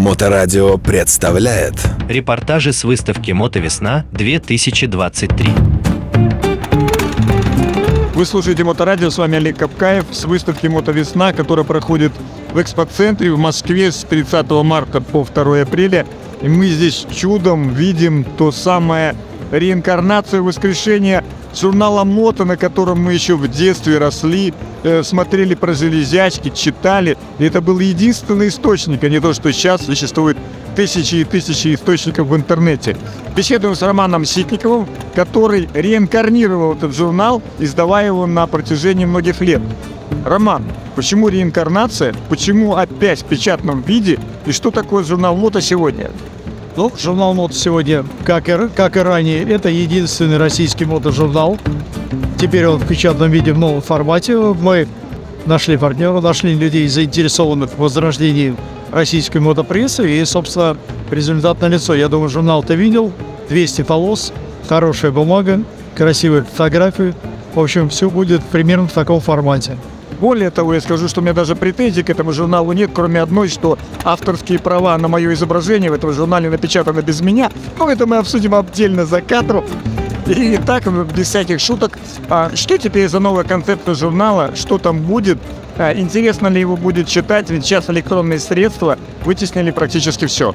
Моторадио представляет Репортажи с выставки «Мотовесна-2023». Вы слушаете Моторадио, с вами Олег Капкаев с выставки «Мотовесна», которая проходит в экспоцентре в Москве с 30 марта по 2 апреля. И мы здесь чудом видим то самое реинкарнацию воскрешения журнала «Мото», на котором мы еще в детстве росли, э, смотрели про железячки, читали. И это был единственный источник, а не то, что сейчас существует тысячи и тысячи источников в интернете. Беседуем с Романом Ситниковым, который реинкарнировал этот журнал, издавая его на протяжении многих лет. Роман, почему реинкарнация? Почему опять в печатном виде? И что такое журнал «Мото» сегодня? Ну, журнал «Мото» сегодня, как и, как и ранее, это единственный российский мотожурнал. Теперь он в печатном виде в новом формате. Мы нашли партнера, нашли людей, заинтересованных в возрождении российской мотопрессы. И, собственно, результат налицо. Я думаю, журнал ты видел. 200 полос, хорошая бумага, красивые фотографии. В общем, все будет примерно в таком формате. Более того, я скажу, что у меня даже претензий к этому журналу нет, кроме одной, что авторские права на мое изображение в этом журнале напечатаны без меня. Но это мы обсудим отдельно за кадром. И так, без всяких шуток, а что теперь за новая концепция журнала, что там будет, а, интересно ли его будет читать, ведь сейчас электронные средства вытеснили практически все.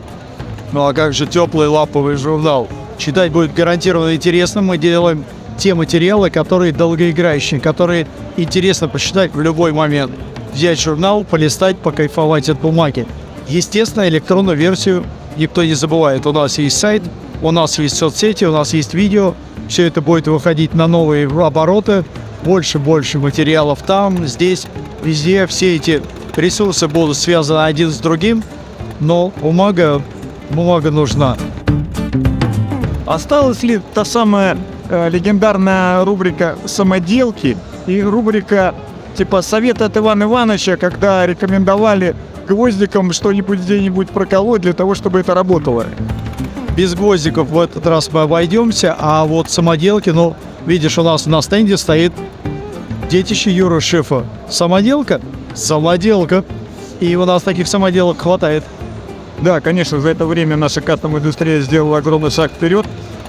Ну а как же теплый лаповый журнал? Читать будет гарантированно интересно. Мы делаем те материалы, которые долгоиграющие, которые интересно почитать в любой момент. Взять журнал, полистать, покайфовать от бумаги. Естественно, электронную версию никто не забывает. У нас есть сайт, у нас есть соцсети, у нас есть видео. Все это будет выходить на новые обороты. Больше-больше материалов там, здесь, везде. Все эти ресурсы будут связаны один с другим. Но бумага, бумага нужна. Осталась ли та самая легендарная рубрика «Самоделки» и рубрика типа «Совет от Ивана Ивановича», когда рекомендовали гвоздиком что-нибудь где-нибудь проколоть для того, чтобы это работало? Без гвоздиков в этот раз мы обойдемся, а вот самоделки, ну, видишь, у нас на стенде стоит детище Юры Шефа. Самоделка? Самоделка. И у нас таких самоделок хватает. Да, конечно, за это время наша кастомная индустрия сделала огромный шаг вперед.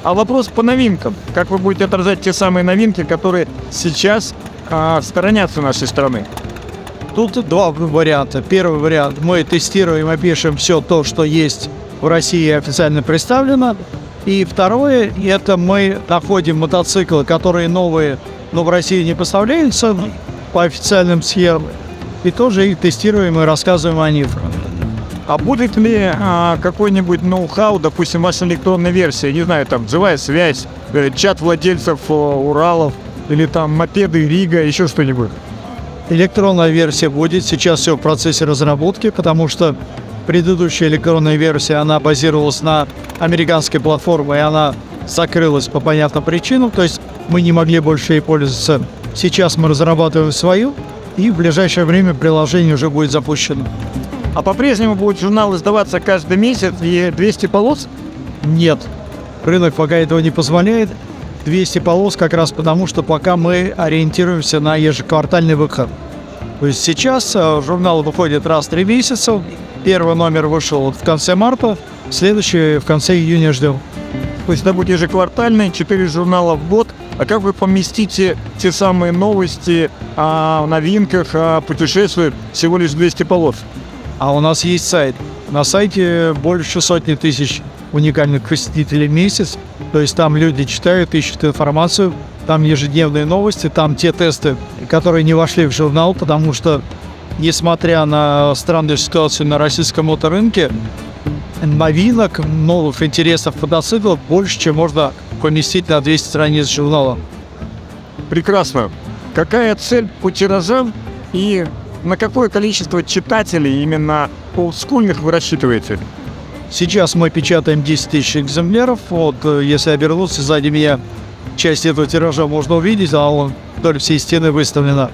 А вопрос по новинкам. Как вы будете отражать те самые новинки, которые сейчас а, сторонятся нашей страны? Тут два варианта. Первый вариант. Мы тестируем и пишем все то, что есть в России официально представлено. И второе, это мы находим мотоциклы, которые новые, но в России не поставляются по официальным схемам. И тоже их тестируем и рассказываем о них. А будет ли а, какой-нибудь ноу-хау, допустим, ваша электронная версия, не знаю, там, живая связь, э, чат владельцев э, Уралов, или там мопеды Рига, еще что-нибудь? Электронная версия будет, сейчас все в процессе разработки, потому что предыдущая электронная версия, она базировалась на американской платформе, и она закрылась по понятным причинам, то есть мы не могли больше ей пользоваться. Сейчас мы разрабатываем свою, и в ближайшее время приложение уже будет запущено. А по-прежнему будет журнал издаваться каждый месяц и 200 полос? Нет, рынок пока этого не позволяет. 200 полос как раз потому, что пока мы ориентируемся на ежеквартальный выход. То есть сейчас э, журнал выходит раз в три месяца. Первый номер вышел в конце марта, следующий в конце июня ждем. То есть это будет ежеквартальный, 4 журнала в год. А как вы поместите те самые новости о новинках, о путешествиях всего лишь 200 полос? А у нас есть сайт. На сайте больше сотни тысяч уникальных посетителей в месяц. То есть там люди читают, ищут информацию, там ежедневные новости, там те тесты, которые не вошли в журнал, потому что, несмотря на странную ситуацию на российском моторынке, новинок, новых интересов мотоциклов больше, чем можно поместить на 200 страниц журнала. Прекрасно. Какая цель по тиражам и на какое количество читателей именно олдскульных вы рассчитываете? Сейчас мы печатаем 10 тысяч экземпляров. Вот, э, если обернуться сзади меня, часть этого тиража можно увидеть, а он вдоль всей стены выставлена.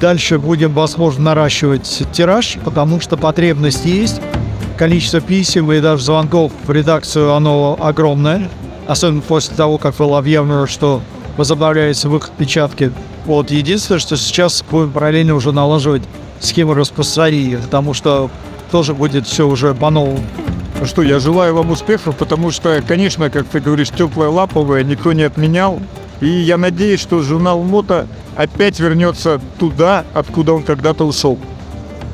Дальше будем, возможно, наращивать тираж, потому что потребность есть. Количество писем и даже звонков в редакцию, оно огромное. Особенно после того, как было объявлено, что возобновляется выход печатки. Вот, единственное, что сейчас будем параллельно уже налаживать схему распространения, потому что тоже будет все уже по-новому. Ну Что, я желаю вам успехов, потому что, конечно, как ты говоришь, теплое лаповое никто не отменял. И я надеюсь, что журнал Мото опять вернется туда, откуда он когда-то ушел.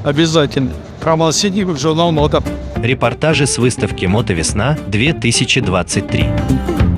Обязательно. Роман Сидников, журнал «Мото». Репортажи с выставки «Мотовесна 2023».